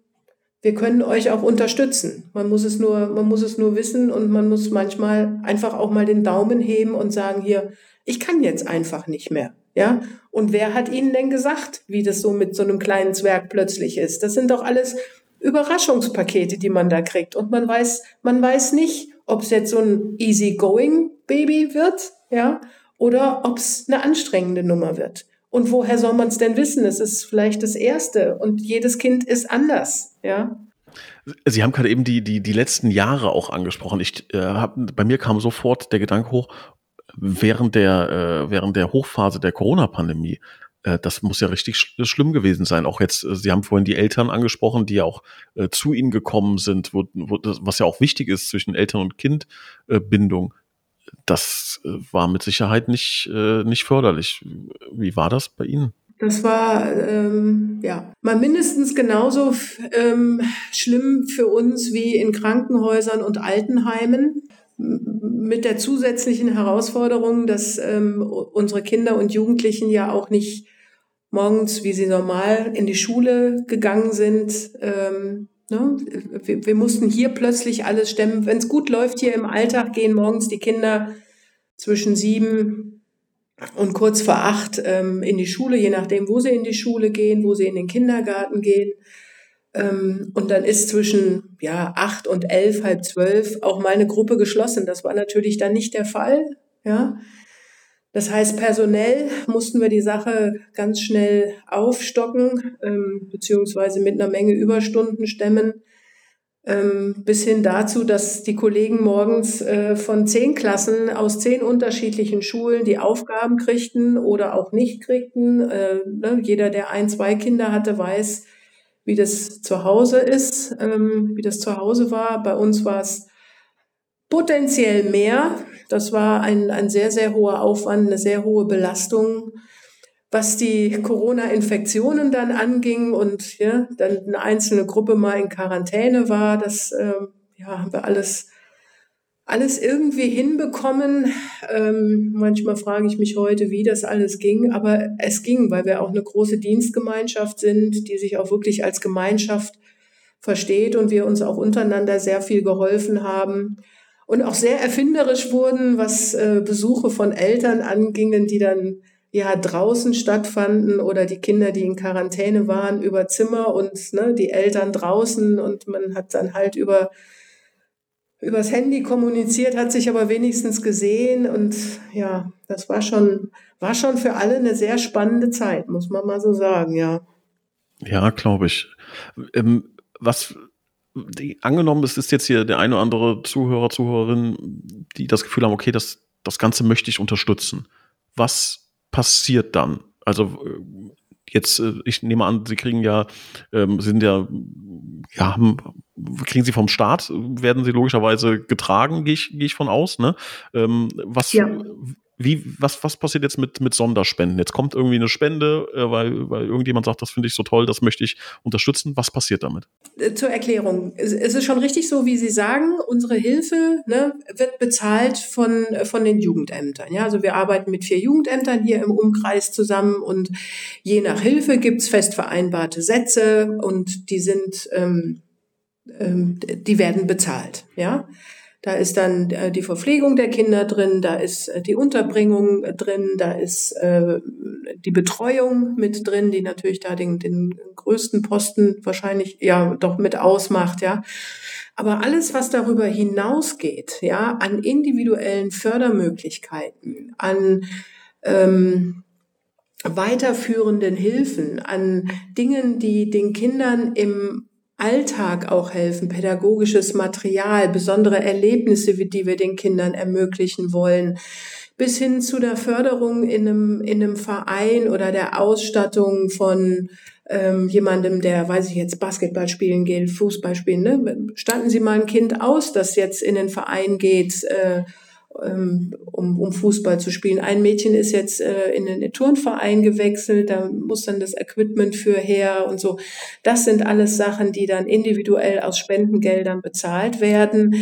wir können euch auch unterstützen. Man muss es nur, man muss es nur wissen und man muss manchmal einfach auch mal den Daumen heben und sagen hier, ich kann jetzt einfach nicht mehr. Ja, und wer hat Ihnen denn gesagt, wie das so mit so einem kleinen Zwerg plötzlich ist? Das sind doch alles Überraschungspakete, die man da kriegt. Und man weiß, man weiß nicht, ob es jetzt so ein easy-going Baby wird, ja, oder ob es eine anstrengende Nummer wird. Und woher soll man es denn wissen? Es ist vielleicht das erste und jedes Kind ist anders, ja. Sie haben gerade eben die, die, die letzten Jahre auch angesprochen. Ich, äh, hab, bei mir kam sofort der Gedanke hoch, während der, äh, während der Hochphase der Corona-Pandemie, das muss ja richtig sch schlimm gewesen sein. Auch jetzt, äh, Sie haben vorhin die Eltern angesprochen, die ja auch äh, zu Ihnen gekommen sind, wo, wo das, was ja auch wichtig ist zwischen Eltern- und Kindbindung. Äh, das äh, war mit Sicherheit nicht, äh, nicht förderlich. Wie war das bei Ihnen? Das war ähm, ja mal mindestens genauso ähm, schlimm für uns wie in Krankenhäusern und Altenheimen mit der zusätzlichen Herausforderung, dass ähm, unsere Kinder und Jugendlichen ja auch nicht morgens, wie sie normal in die Schule gegangen sind. Ähm, ne? wir, wir mussten hier plötzlich alles stemmen. Wenn es gut läuft hier im Alltag, gehen morgens die Kinder zwischen sieben und kurz vor acht ähm, in die Schule, je nachdem, wo sie in die Schule gehen, wo sie in den Kindergarten gehen. Ähm, und dann ist zwischen ja, acht und elf, halb zwölf auch mal eine Gruppe geschlossen. Das war natürlich dann nicht der Fall. Ja. Das heißt, personell mussten wir die Sache ganz schnell aufstocken, ähm, beziehungsweise mit einer Menge Überstunden stemmen, ähm, bis hin dazu, dass die Kollegen morgens äh, von zehn Klassen aus zehn unterschiedlichen Schulen die Aufgaben kriegten oder auch nicht kriegten. Äh, ne, jeder, der ein, zwei Kinder hatte, weiß, wie das zu Hause ist, ähm, wie das zu Hause war. Bei uns war es potenziell mehr. Das war ein, ein sehr, sehr hoher Aufwand, eine sehr hohe Belastung. Was die Corona-Infektionen dann anging und ja, dann eine einzelne Gruppe mal in Quarantäne war, das äh, ja, haben wir alles alles irgendwie hinbekommen. Ähm, manchmal frage ich mich heute, wie das alles ging, aber es ging, weil wir auch eine große Dienstgemeinschaft sind, die sich auch wirklich als Gemeinschaft versteht und wir uns auch untereinander sehr viel geholfen haben und auch sehr erfinderisch wurden, was äh, Besuche von Eltern angingen, die dann ja draußen stattfanden oder die Kinder, die in Quarantäne waren, über Zimmer und ne, die Eltern draußen und man hat dann halt über übers Handy kommuniziert, hat sich aber wenigstens gesehen und ja, das war schon, war schon für alle eine sehr spannende Zeit, muss man mal so sagen, ja. Ja, glaube ich. Ähm, was die, angenommen, es ist jetzt hier der eine oder andere Zuhörer, Zuhörerin, die das Gefühl haben, okay, das, das Ganze möchte ich unterstützen. Was passiert dann? Also jetzt, äh, ich nehme an, Sie kriegen ja, ähm, sind ja, ja, haben, kriegen Sie vom Staat, werden Sie logischerweise getragen, gehe ich, gehe ich von aus, ne? Ähm, was, ja. Wie, was, was passiert jetzt mit, mit Sonderspenden? Jetzt kommt irgendwie eine Spende, äh, weil, weil irgendjemand sagt, das finde ich so toll, das möchte ich unterstützen. Was passiert damit? Äh, zur Erklärung. Es, ist schon richtig so, wie Sie sagen, unsere Hilfe ne, wird bezahlt von, von den Jugendämtern. Ja? Also wir arbeiten mit vier Jugendämtern hier im Umkreis zusammen und je nach Hilfe gibt es fest vereinbarte Sätze und die sind, ähm, ähm, die werden bezahlt. Ja. Da ist dann äh, die Verpflegung der Kinder drin, da ist äh, die Unterbringung äh, drin, da ist äh, die Betreuung mit drin, die natürlich da den, den größten Posten wahrscheinlich ja doch mit ausmacht, ja. Aber alles, was darüber hinausgeht, ja, an individuellen Fördermöglichkeiten, an ähm, weiterführenden Hilfen, an Dingen, die den Kindern im Alltag auch helfen, pädagogisches Material, besondere Erlebnisse, die wir den Kindern ermöglichen wollen, bis hin zu der Förderung in einem, in einem Verein oder der Ausstattung von ähm, jemandem, der, weiß ich jetzt, Basketball spielen geht, Fußball spielen. Ne? Standen Sie mal ein Kind aus, das jetzt in den Verein geht, äh, um, um Fußball zu spielen. Ein Mädchen ist jetzt äh, in den Turnverein gewechselt, da muss dann das Equipment für her und so. Das sind alles Sachen, die dann individuell aus Spendengeldern bezahlt werden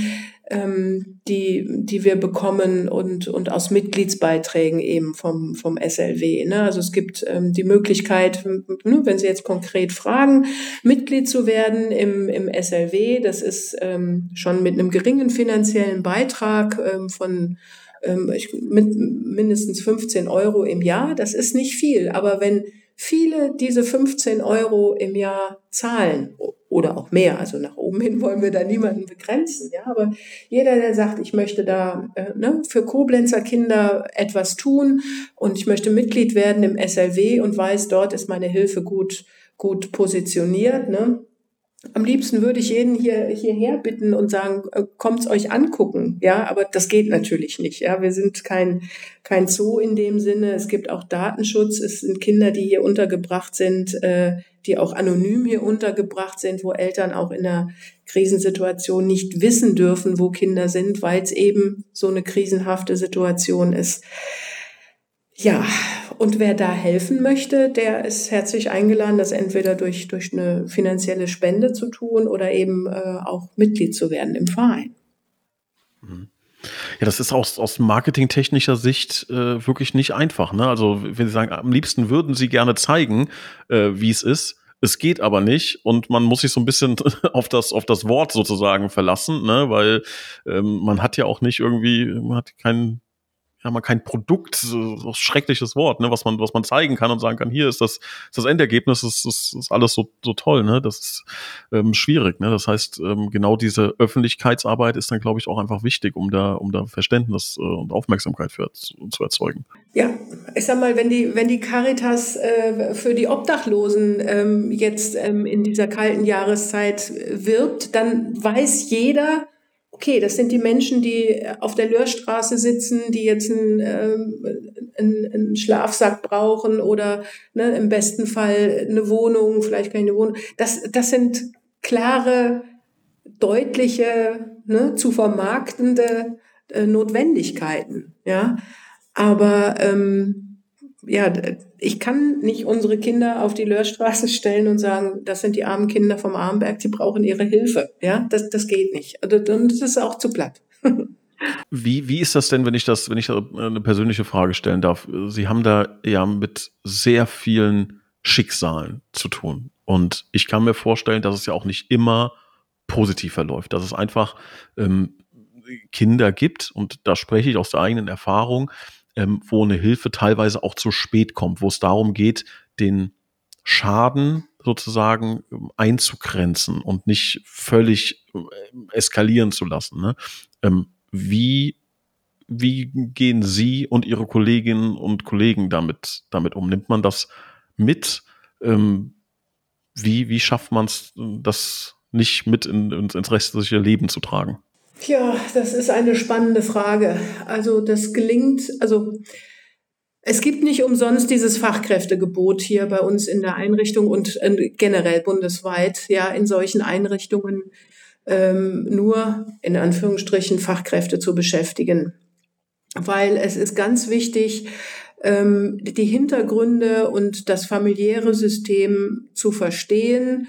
ähm, die, die wir bekommen und, und aus Mitgliedsbeiträgen eben vom, vom SLW. Ne? Also es gibt ähm, die Möglichkeit, ne, wenn Sie jetzt konkret fragen, Mitglied zu werden im, im SLW. Das ist ähm, schon mit einem geringen finanziellen Beitrag ähm, von ähm, mit mindestens 15 Euro im Jahr. Das ist nicht viel, aber wenn viele diese 15 Euro im Jahr zahlen oder auch mehr. Also nach oben hin wollen wir da niemanden begrenzen. Ja, aber jeder, der sagt, ich möchte da äh, ne, für Koblenzer Kinder etwas tun und ich möchte Mitglied werden im SLW und weiß, dort ist meine Hilfe gut gut positioniert. Ne? Am liebsten würde ich jeden hier hierher bitten und sagen, äh, kommt's euch angucken, ja, aber das geht natürlich nicht, ja. Wir sind kein kein Zoo in dem Sinne. Es gibt auch Datenschutz. Es sind Kinder, die hier untergebracht sind, äh, die auch anonym hier untergebracht sind, wo Eltern auch in einer Krisensituation nicht wissen dürfen, wo Kinder sind, weil es eben so eine krisenhafte Situation ist. Ja, und wer da helfen möchte, der ist herzlich eingeladen, das entweder durch, durch eine finanzielle Spende zu tun oder eben äh, auch Mitglied zu werden im Verein. Mhm. Ja, das ist aus, aus marketingtechnischer Sicht äh, wirklich nicht einfach. Ne? Also, wenn Sie sagen, am liebsten würden Sie gerne zeigen, äh, wie es ist. Es geht aber nicht und man muss sich so ein bisschen auf das, auf das Wort sozusagen verlassen, ne? weil ähm, man hat ja auch nicht irgendwie, man hat keinen ja mal kein Produkt, so, schreckliches Wort, ne, was man, was man zeigen kann und sagen kann, hier ist das, ist das Endergebnis, ist, ist, ist alles so, so toll, ne? Das ist ähm, schwierig, ne? Das heißt, ähm, genau diese Öffentlichkeitsarbeit ist dann, glaube ich, auch einfach wichtig, um da, um da Verständnis äh, und Aufmerksamkeit für zu, zu erzeugen. Ja, ich sag mal, wenn die, wenn die Caritas äh, für die Obdachlosen ähm, jetzt ähm, in dieser kalten Jahreszeit wirbt, dann weiß jeder, okay, das sind die Menschen, die auf der Lörstraße sitzen, die jetzt einen, einen, einen Schlafsack brauchen oder ne, im besten Fall eine Wohnung, vielleicht keine Wohnung. Das, das sind klare, deutliche, ne, zu vermarktende äh, Notwendigkeiten. Ja, aber ähm, ja, ich kann nicht unsere Kinder auf die Löhrstraße stellen und sagen, das sind die armen Kinder vom Armberg, die brauchen ihre Hilfe. Ja, das, das geht nicht. Und das ist auch zu platt. Wie, wie ist das denn, wenn ich das, wenn ich eine persönliche Frage stellen darf? Sie haben da ja mit sehr vielen Schicksalen zu tun. Und ich kann mir vorstellen, dass es ja auch nicht immer positiv verläuft, dass es einfach ähm, Kinder gibt, und da spreche ich aus der eigenen Erfahrung, ähm, wo eine Hilfe teilweise auch zu spät kommt, wo es darum geht, den Schaden sozusagen ähm, einzugrenzen und nicht völlig äh, eskalieren zu lassen. Ne? Ähm, wie, wie gehen Sie und Ihre Kolleginnen und Kollegen damit, damit um? Nimmt man das mit? Ähm, wie, wie schafft man es, das nicht mit in, ins restliche Leben zu tragen? Tja, das ist eine spannende Frage. Also das gelingt, also es gibt nicht umsonst dieses Fachkräftegebot hier bei uns in der Einrichtung und äh, generell bundesweit, ja, in solchen Einrichtungen ähm, nur in Anführungsstrichen Fachkräfte zu beschäftigen. Weil es ist ganz wichtig, ähm, die Hintergründe und das familiäre System zu verstehen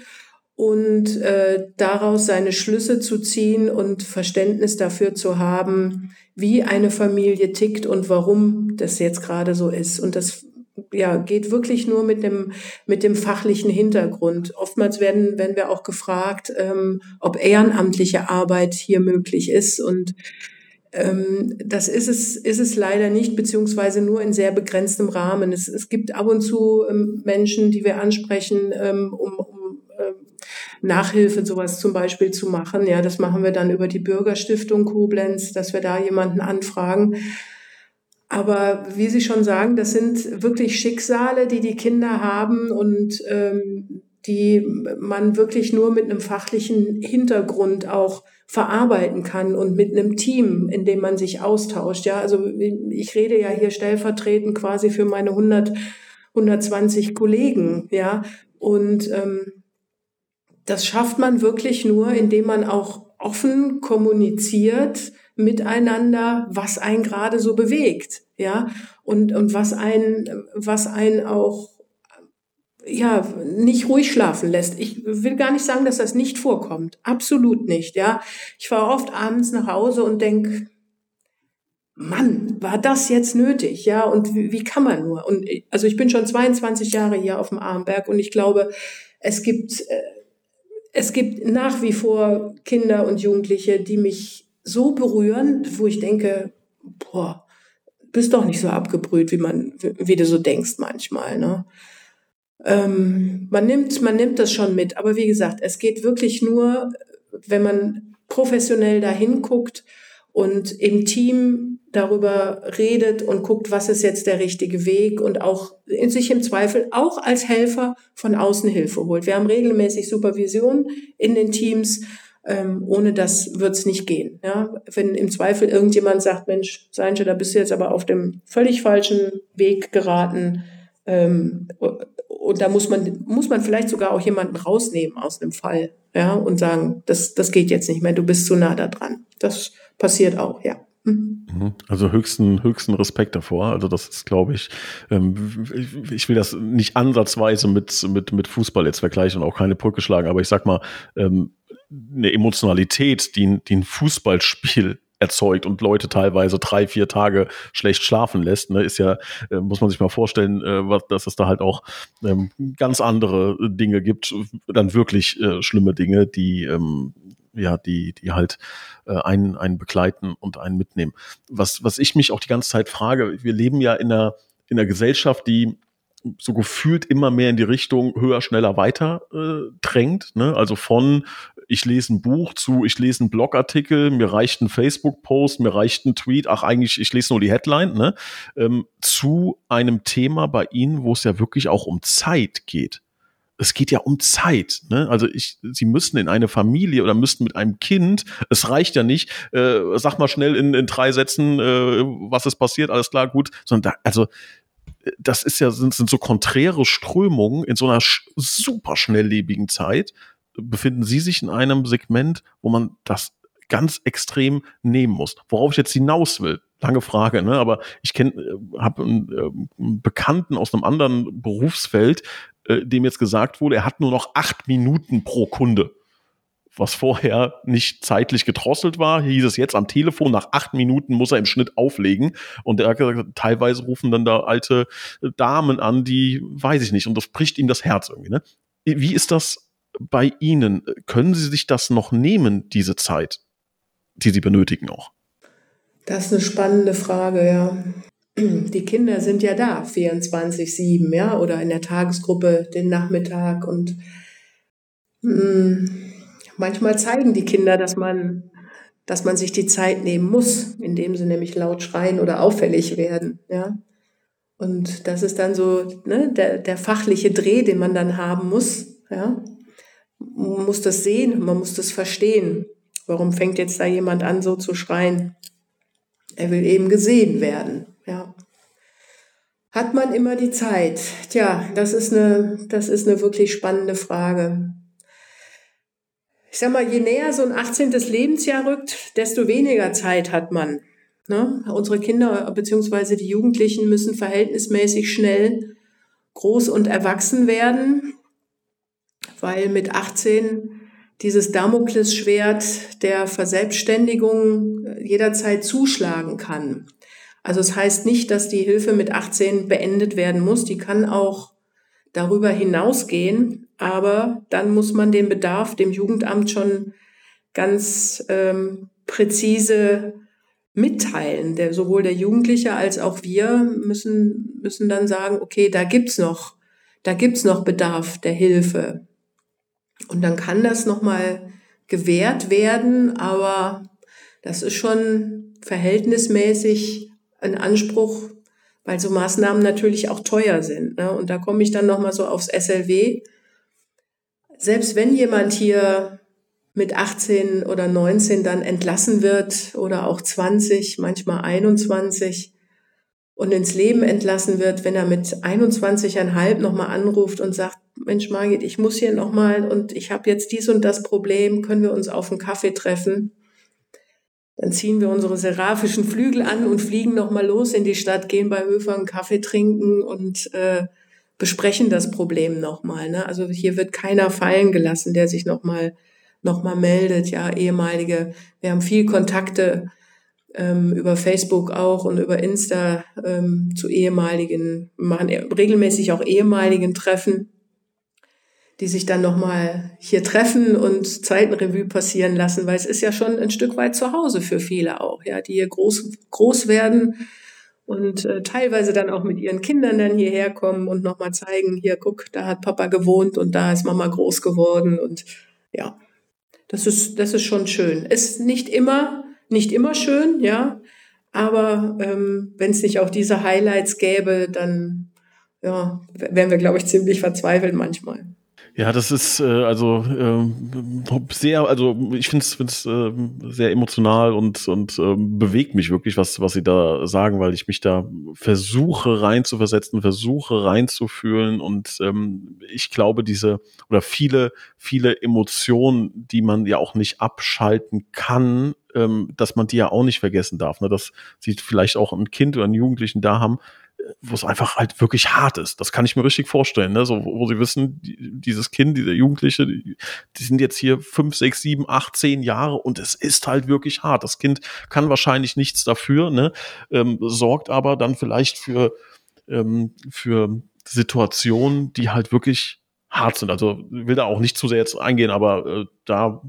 und äh, daraus seine Schlüsse zu ziehen und Verständnis dafür zu haben, wie eine Familie tickt und warum das jetzt gerade so ist. Und das ja, geht wirklich nur mit dem, mit dem fachlichen Hintergrund. Oftmals werden, werden wir auch gefragt, ähm, ob ehrenamtliche Arbeit hier möglich ist. Und ähm, das ist es, ist es leider nicht, beziehungsweise nur in sehr begrenztem Rahmen. Es, es gibt ab und zu ähm, Menschen, die wir ansprechen, ähm, um, um Nachhilfe, sowas zum Beispiel zu machen. Ja, das machen wir dann über die Bürgerstiftung Koblenz, dass wir da jemanden anfragen. Aber wie Sie schon sagen, das sind wirklich Schicksale, die die Kinder haben und ähm, die man wirklich nur mit einem fachlichen Hintergrund auch verarbeiten kann und mit einem Team, in dem man sich austauscht. Ja, also ich rede ja hier stellvertretend quasi für meine 100, 120 Kollegen. Ja, und ähm, das schafft man wirklich nur, indem man auch offen kommuniziert miteinander, was einen gerade so bewegt, ja, und, und was einen, was einen auch ja, nicht ruhig schlafen lässt. Ich will gar nicht sagen, dass das nicht vorkommt. Absolut nicht, ja. Ich fahre oft abends nach Hause und denk, Mann, war das jetzt nötig, ja? Und wie, wie kann man nur? Und also ich bin schon 22 Jahre hier auf dem Armberg und ich glaube, es gibt, äh, es gibt nach wie vor Kinder und Jugendliche, die mich so berühren, wo ich denke, boah, bist doch nicht so abgebrüht, wie man, wie du so denkst manchmal, ne? Ähm, man nimmt, man nimmt das schon mit. Aber wie gesagt, es geht wirklich nur, wenn man professionell dahin guckt und im Team darüber redet und guckt, was ist jetzt der richtige Weg und auch in sich im Zweifel auch als Helfer von außen Hilfe holt. Wir haben regelmäßig Supervision in den Teams. Ähm, ohne das wird's nicht gehen. Ja? Wenn im Zweifel irgendjemand sagt, Mensch, Seinche, da bist du jetzt aber auf dem völlig falschen Weg geraten, ähm, und da muss man, muss man vielleicht sogar auch jemanden rausnehmen aus einem Fall, ja, und sagen, das, das geht jetzt nicht mehr, du bist zu nah da dran. Das passiert auch, ja. Mhm. Mhm. Also höchsten, höchsten Respekt davor. Also das ist, glaube ich, ähm, ich will das nicht ansatzweise mit, mit, mit Fußball jetzt vergleichen und auch keine Brücke schlagen, aber ich sag mal, ähm, eine Emotionalität, die, die ein Fußballspiel erzeugt und Leute teilweise drei, vier Tage schlecht schlafen lässt, ne, ist ja, äh, muss man sich mal vorstellen, äh, was, dass es da halt auch ähm, ganz andere Dinge gibt, dann wirklich äh, schlimme Dinge, die ähm, ja, die, die halt äh, einen, einen begleiten und einen mitnehmen. Was, was ich mich auch die ganze Zeit frage, wir leben ja in einer, in einer Gesellschaft, die so gefühlt immer mehr in die Richtung höher, schneller, weiter äh, drängt. Ne? Also von ich lese ein Buch zu, ich lese einen Blogartikel, mir reicht ein Facebook-Post, mir reicht ein Tweet, ach eigentlich, ich lese nur die Headline, ne? ähm, zu einem Thema bei Ihnen, wo es ja wirklich auch um Zeit geht. Es geht ja um Zeit. Ne? Also ich, Sie müssen in eine Familie oder müssten mit einem Kind, es reicht ja nicht, äh, sag mal schnell in, in drei Sätzen, äh, was ist passiert, alles klar, gut, sondern da, also das ist ja, sind, sind so konträre Strömungen in so einer super schnelllebigen Zeit. Befinden Sie sich in einem Segment, wo man das ganz extrem nehmen muss. Worauf ich jetzt hinaus will, lange Frage, ne? aber ich kenne, äh, habe einen, äh, einen, Bekannten aus einem anderen Berufsfeld, äh, dem jetzt gesagt wurde, er hat nur noch acht Minuten pro Kunde was vorher nicht zeitlich gedrosselt war, hieß es jetzt am Telefon, nach acht Minuten muss er im Schnitt auflegen. Und er hat gesagt, teilweise rufen dann da alte Damen an, die weiß ich nicht, und das bricht ihm das Herz irgendwie. Ne? Wie ist das bei Ihnen? Können Sie sich das noch nehmen, diese Zeit, die Sie benötigen auch? Das ist eine spannende Frage, ja. Die Kinder sind ja da, 24-7, ja, oder in der Tagesgruppe den Nachmittag und mh, mm, manchmal zeigen die Kinder, dass man, dass man sich die Zeit nehmen muss, indem sie nämlich laut schreien oder auffällig werden. Ja? Und das ist dann so ne, der, der fachliche Dreh, den man dann haben muss. Ja? Man muss das sehen, man muss das verstehen. Warum fängt jetzt da jemand an, so zu schreien? Er will eben gesehen werden. Ja. Hat man immer die Zeit? Tja, das ist eine, das ist eine wirklich spannende Frage ich sag mal, je näher so ein 18. Lebensjahr rückt, desto weniger Zeit hat man. Ne? Unsere Kinder bzw. die Jugendlichen müssen verhältnismäßig schnell groß und erwachsen werden, weil mit 18 dieses Damoklesschwert der Verselbstständigung jederzeit zuschlagen kann. Also es das heißt nicht, dass die Hilfe mit 18 beendet werden muss. Die kann auch darüber hinausgehen. Aber dann muss man den Bedarf dem Jugendamt schon ganz ähm, präzise mitteilen. Der, sowohl der Jugendliche als auch wir müssen, müssen dann sagen, okay, da gibt's noch, da gibt's noch Bedarf der Hilfe. Und dann kann das nochmal gewährt werden, aber das ist schon verhältnismäßig ein Anspruch, weil so Maßnahmen natürlich auch teuer sind. Ne? Und da komme ich dann nochmal so aufs SLW. Selbst wenn jemand hier mit 18 oder 19 dann entlassen wird oder auch 20, manchmal 21 und ins Leben entlassen wird, wenn er mit 21,5 nochmal anruft und sagt, Mensch Margit, ich muss hier nochmal und ich habe jetzt dies und das Problem, können wir uns auf einen Kaffee treffen? Dann ziehen wir unsere seraphischen Flügel an und fliegen nochmal los in die Stadt, gehen bei Höfer einen Kaffee trinken und äh, besprechen das Problem nochmal. Ne? Also hier wird keiner fallen gelassen, der sich nochmal noch mal meldet. Ja, ehemalige, wir haben viel Kontakte ähm, über Facebook auch und über Insta ähm, zu ehemaligen, machen regelmäßig auch ehemaligen Treffen die sich dann nochmal hier treffen und Zeitenrevue passieren lassen, weil es ist ja schon ein Stück weit zu Hause für viele auch, ja, die hier groß, groß werden und äh, teilweise dann auch mit ihren Kindern dann hierher kommen und nochmal zeigen, hier, guck, da hat Papa gewohnt und da ist Mama groß geworden und ja, das ist, das ist schon schön. Ist nicht immer, nicht immer schön, ja, aber ähm, wenn es nicht auch diese Highlights gäbe, dann ja, wären wir, glaube ich, ziemlich verzweifelt manchmal. Ja, das ist äh, also äh, sehr, also ich finde es äh, sehr emotional und, und äh, bewegt mich wirklich, was, was Sie da sagen, weil ich mich da versuche reinzuversetzen, versuche reinzufühlen und ähm, ich glaube, diese oder viele, viele Emotionen, die man ja auch nicht abschalten kann, ähm, dass man die ja auch nicht vergessen darf. Ne? Dass sie vielleicht auch ein Kind oder einen Jugendlichen da haben, wo es einfach halt wirklich hart ist. Das kann ich mir richtig vorstellen, ne? So, wo sie wissen, die, dieses Kind, dieser Jugendliche, die, die, sind jetzt hier fünf, sechs, sieben, acht, zehn Jahre und es ist halt wirklich hart. Das Kind kann wahrscheinlich nichts dafür, ne? Ähm, sorgt aber dann vielleicht für, ähm, für Situationen, die halt wirklich hart sind. Also will da auch nicht zu sehr jetzt eingehen, aber äh, da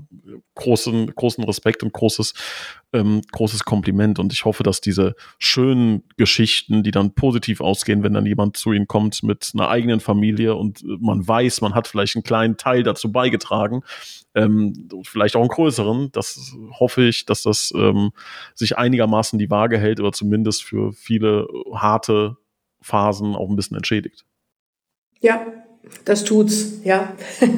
großen, großen Respekt und großes, ähm, großes Kompliment. Und ich hoffe, dass diese schönen Geschichten, die dann positiv ausgehen, wenn dann jemand zu ihnen kommt mit einer eigenen Familie und man weiß, man hat vielleicht einen kleinen Teil dazu beigetragen, ähm, vielleicht auch einen größeren, das hoffe ich, dass das ähm, sich einigermaßen die Waage hält oder zumindest für viele harte Phasen auch ein bisschen entschädigt. Ja, das tut's, ja.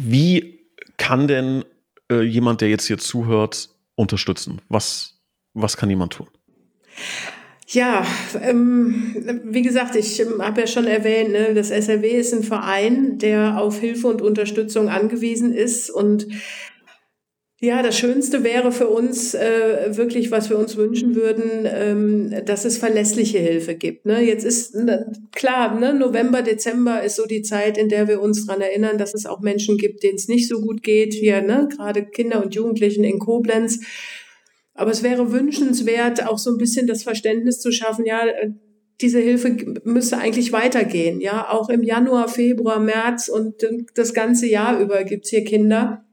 Wie kann denn äh, jemand, der jetzt hier zuhört, unterstützen? Was, was kann jemand tun? Ja, ähm, wie gesagt, ich ähm, habe ja schon erwähnt, ne, das SRW ist ein Verein, der auf Hilfe und Unterstützung angewiesen ist und ja, das Schönste wäre für uns äh, wirklich, was wir uns wünschen würden, ähm, dass es verlässliche Hilfe gibt. Ne? Jetzt ist ne, klar, ne, November, Dezember ist so die Zeit, in der wir uns dran erinnern, dass es auch Menschen gibt, denen es nicht so gut geht, hier, ne, gerade Kinder und Jugendlichen in Koblenz. Aber es wäre wünschenswert, auch so ein bisschen das Verständnis zu schaffen, ja, diese Hilfe müsste eigentlich weitergehen. Ja, auch im Januar, Februar, März und das ganze Jahr über gibt's hier Kinder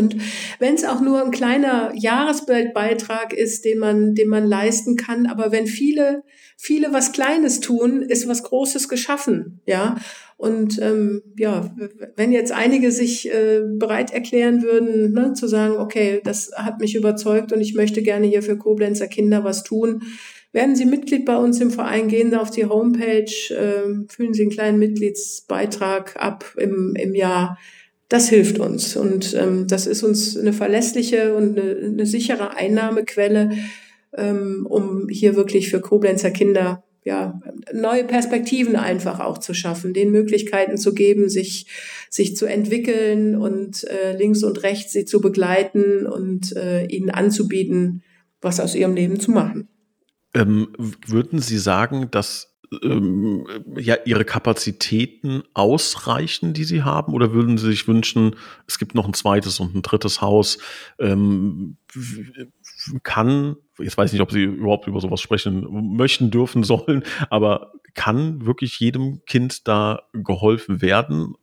und wenn es auch nur ein kleiner Jahresbeitrag ist, den man, den man leisten kann, aber wenn viele, viele was Kleines tun, ist was Großes geschaffen, ja. Und ähm, ja, wenn jetzt einige sich äh, bereit erklären würden, ne, zu sagen, okay, das hat mich überzeugt und ich möchte gerne hier für Koblenzer Kinder was tun, werden Sie Mitglied bei uns im Verein, gehen Sie auf die Homepage, äh, füllen Sie einen kleinen Mitgliedsbeitrag ab im, im Jahr das hilft uns. Und ähm, das ist uns eine verlässliche und eine, eine sichere Einnahmequelle, ähm, um hier wirklich für Koblenzer Kinder ja, neue Perspektiven einfach auch zu schaffen, den Möglichkeiten zu geben, sich, sich zu entwickeln und äh, links und rechts sie zu begleiten und äh, ihnen anzubieten, was aus ihrem Leben zu machen. Ähm, würden Sie sagen, dass ähm, ja, ihre Kapazitäten ausreichen, die sie haben? Oder würden sie sich wünschen, es gibt noch ein zweites und ein drittes Haus? Ähm, kann, jetzt weiß ich nicht, ob sie überhaupt über sowas sprechen möchten, dürfen, sollen, aber kann wirklich jedem Kind da geholfen werden?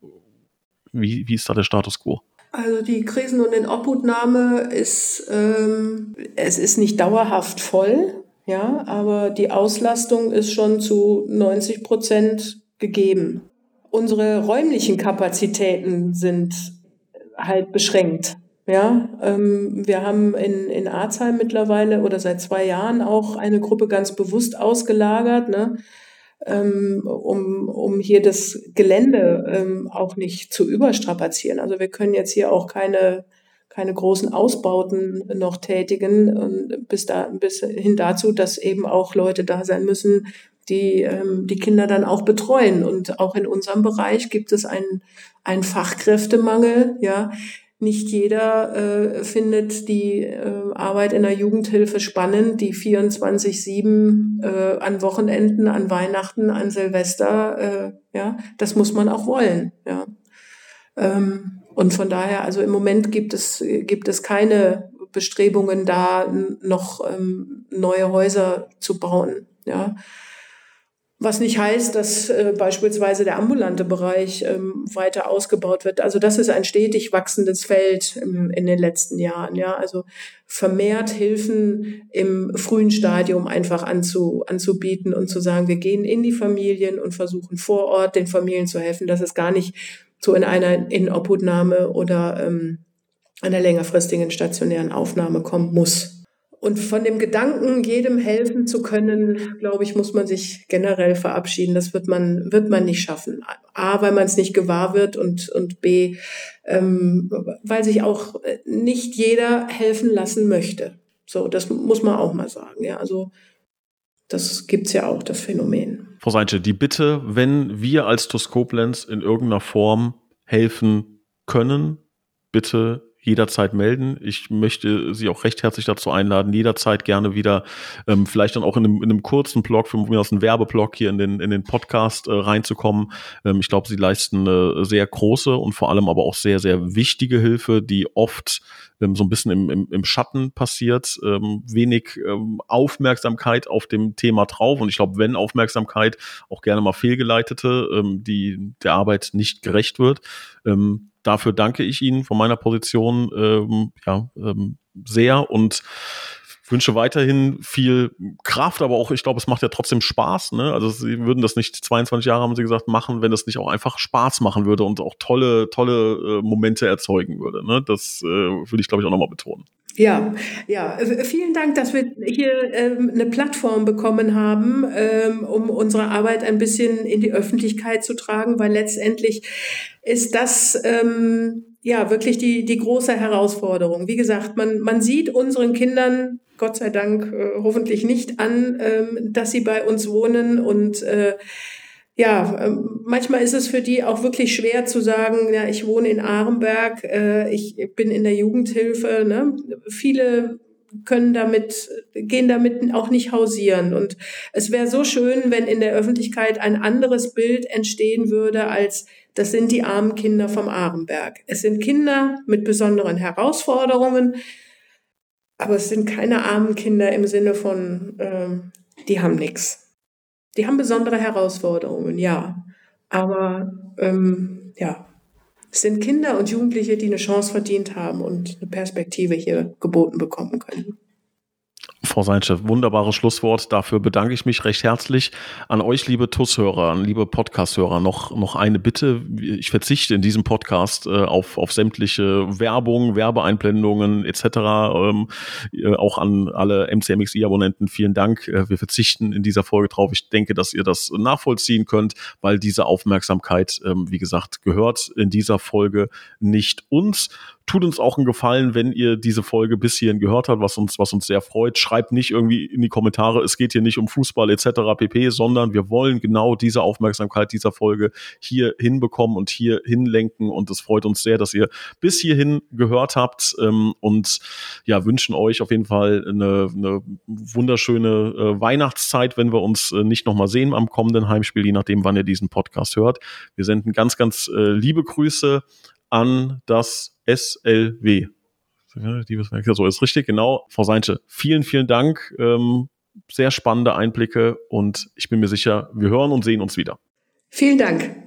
Wie, wie ist da der Status quo? Also die Krisen- und Inobhutnahme ist, ähm, es ist nicht dauerhaft voll. Ja, aber die Auslastung ist schon zu 90 Prozent gegeben. unsere räumlichen Kapazitäten sind halt beschränkt. Ja, ähm, wir haben in, in Arzheim mittlerweile oder seit zwei Jahren auch eine Gruppe ganz bewusst ausgelagert, ne, ähm, um, um hier das Gelände ähm, auch nicht zu überstrapazieren. Also wir können jetzt hier auch keine, keine großen Ausbauten noch tätigen und bis, da, bis hin dazu, dass eben auch Leute da sein müssen, die ähm, die Kinder dann auch betreuen. Und auch in unserem Bereich gibt es einen, einen Fachkräftemangel, ja, nicht jeder äh, findet die äh, Arbeit in der Jugendhilfe spannend, die 24-7 äh, an Wochenenden, an Weihnachten, an Silvester, äh, ja, das muss man auch wollen, ja. Ähm, und von daher, also im Moment gibt es, gibt es keine Bestrebungen da, noch ähm, neue Häuser zu bauen, ja. Was nicht heißt, dass äh, beispielsweise der ambulante Bereich ähm, weiter ausgebaut wird. Also das ist ein stetig wachsendes Feld im, in den letzten Jahren. Ja, also vermehrt Hilfen im frühen Stadium einfach anzu, anzubieten und zu sagen, wir gehen in die Familien und versuchen vor Ort den Familien zu helfen, dass es gar nicht so in einer Inobhutnahme oder ähm, einer längerfristigen stationären Aufnahme kommen muss. Und von dem Gedanken, jedem helfen zu können, glaube ich, muss man sich generell verabschieden. Das wird man, wird man nicht schaffen. A, weil man es nicht gewahr wird und, und B, ähm, weil sich auch nicht jeder helfen lassen möchte. So, das muss man auch mal sagen. Ja, also, das gibt's ja auch, das Phänomen. Frau Seinche, die Bitte, wenn wir als Toskoblenz in irgendeiner Form helfen können, bitte jederzeit melden. Ich möchte Sie auch recht herzlich dazu einladen, jederzeit gerne wieder, ähm, vielleicht dann auch in einem, in einem kurzen Blog, für mich aus einem Werbeblog hier in den, in den Podcast äh, reinzukommen. Ähm, ich glaube, Sie leisten eine sehr große und vor allem aber auch sehr, sehr wichtige Hilfe, die oft ähm, so ein bisschen im, im, im Schatten passiert, ähm, wenig ähm, Aufmerksamkeit auf dem Thema drauf und ich glaube, wenn Aufmerksamkeit auch gerne mal fehlgeleitete, ähm, die der Arbeit nicht gerecht wird. Ähm, dafür danke ich Ihnen von meiner Position ähm, ja, ähm, sehr und wünsche weiterhin viel Kraft, aber auch, ich glaube, es macht ja trotzdem Spaß. Ne? Also sie würden das nicht 22 Jahre, haben sie gesagt, machen, wenn das nicht auch einfach Spaß machen würde und auch tolle, tolle äh, Momente erzeugen würde. Ne? Das äh, will ich, glaube ich, auch nochmal betonen. Ja, ja, vielen Dank, dass wir hier ähm, eine Plattform bekommen haben, ähm, um unsere Arbeit ein bisschen in die Öffentlichkeit zu tragen, weil letztendlich ist das ähm, ja wirklich die, die große Herausforderung. Wie gesagt, man, man sieht unseren Kindern Gott sei Dank äh, hoffentlich nicht an, ähm, dass sie bei uns wohnen und äh, ja, ähm, manchmal ist es für die auch wirklich schwer zu sagen, ja, ich wohne in Arenberg, äh, ich bin in der Jugendhilfe. Ne? Viele können damit, gehen damit auch nicht hausieren. Und es wäre so schön, wenn in der Öffentlichkeit ein anderes Bild entstehen würde, als das sind die armen Kinder vom Arenberg. Es sind Kinder mit besonderen Herausforderungen, aber es sind keine armen Kinder im Sinne von, ähm, die haben nichts. Die haben besondere Herausforderungen, ja. Aber ähm, ja, es sind Kinder und Jugendliche, die eine Chance verdient haben und eine Perspektive hier geboten bekommen können. Frau Seinche, wunderbares Schlusswort. Dafür bedanke ich mich recht herzlich an euch, liebe TUS-Hörer, liebe Podcast-Hörer. Noch, noch eine Bitte. Ich verzichte in diesem Podcast äh, auf, auf sämtliche Werbung, Werbeeinblendungen etc. Ähm, äh, auch an alle MCMXI-Abonnenten vielen Dank. Äh, wir verzichten in dieser Folge drauf. Ich denke, dass ihr das nachvollziehen könnt, weil diese Aufmerksamkeit, ähm, wie gesagt, gehört in dieser Folge nicht uns tut uns auch einen Gefallen, wenn ihr diese Folge bis hierhin gehört habt, was uns, was uns sehr freut. Schreibt nicht irgendwie in die Kommentare, es geht hier nicht um Fußball etc. pp, sondern wir wollen genau diese Aufmerksamkeit dieser Folge hier hinbekommen und hier hinlenken. Und es freut uns sehr, dass ihr bis hierhin gehört habt ähm, und ja, wünschen euch auf jeden Fall eine, eine wunderschöne äh, Weihnachtszeit, wenn wir uns äh, nicht nochmal sehen am kommenden Heimspiel, je nachdem, wann ihr diesen Podcast hört. Wir senden ganz, ganz äh, liebe Grüße an das SLW. So ist richtig, genau. Frau Seinche, vielen, vielen Dank. Ähm, sehr spannende Einblicke und ich bin mir sicher, wir hören und sehen uns wieder. Vielen Dank.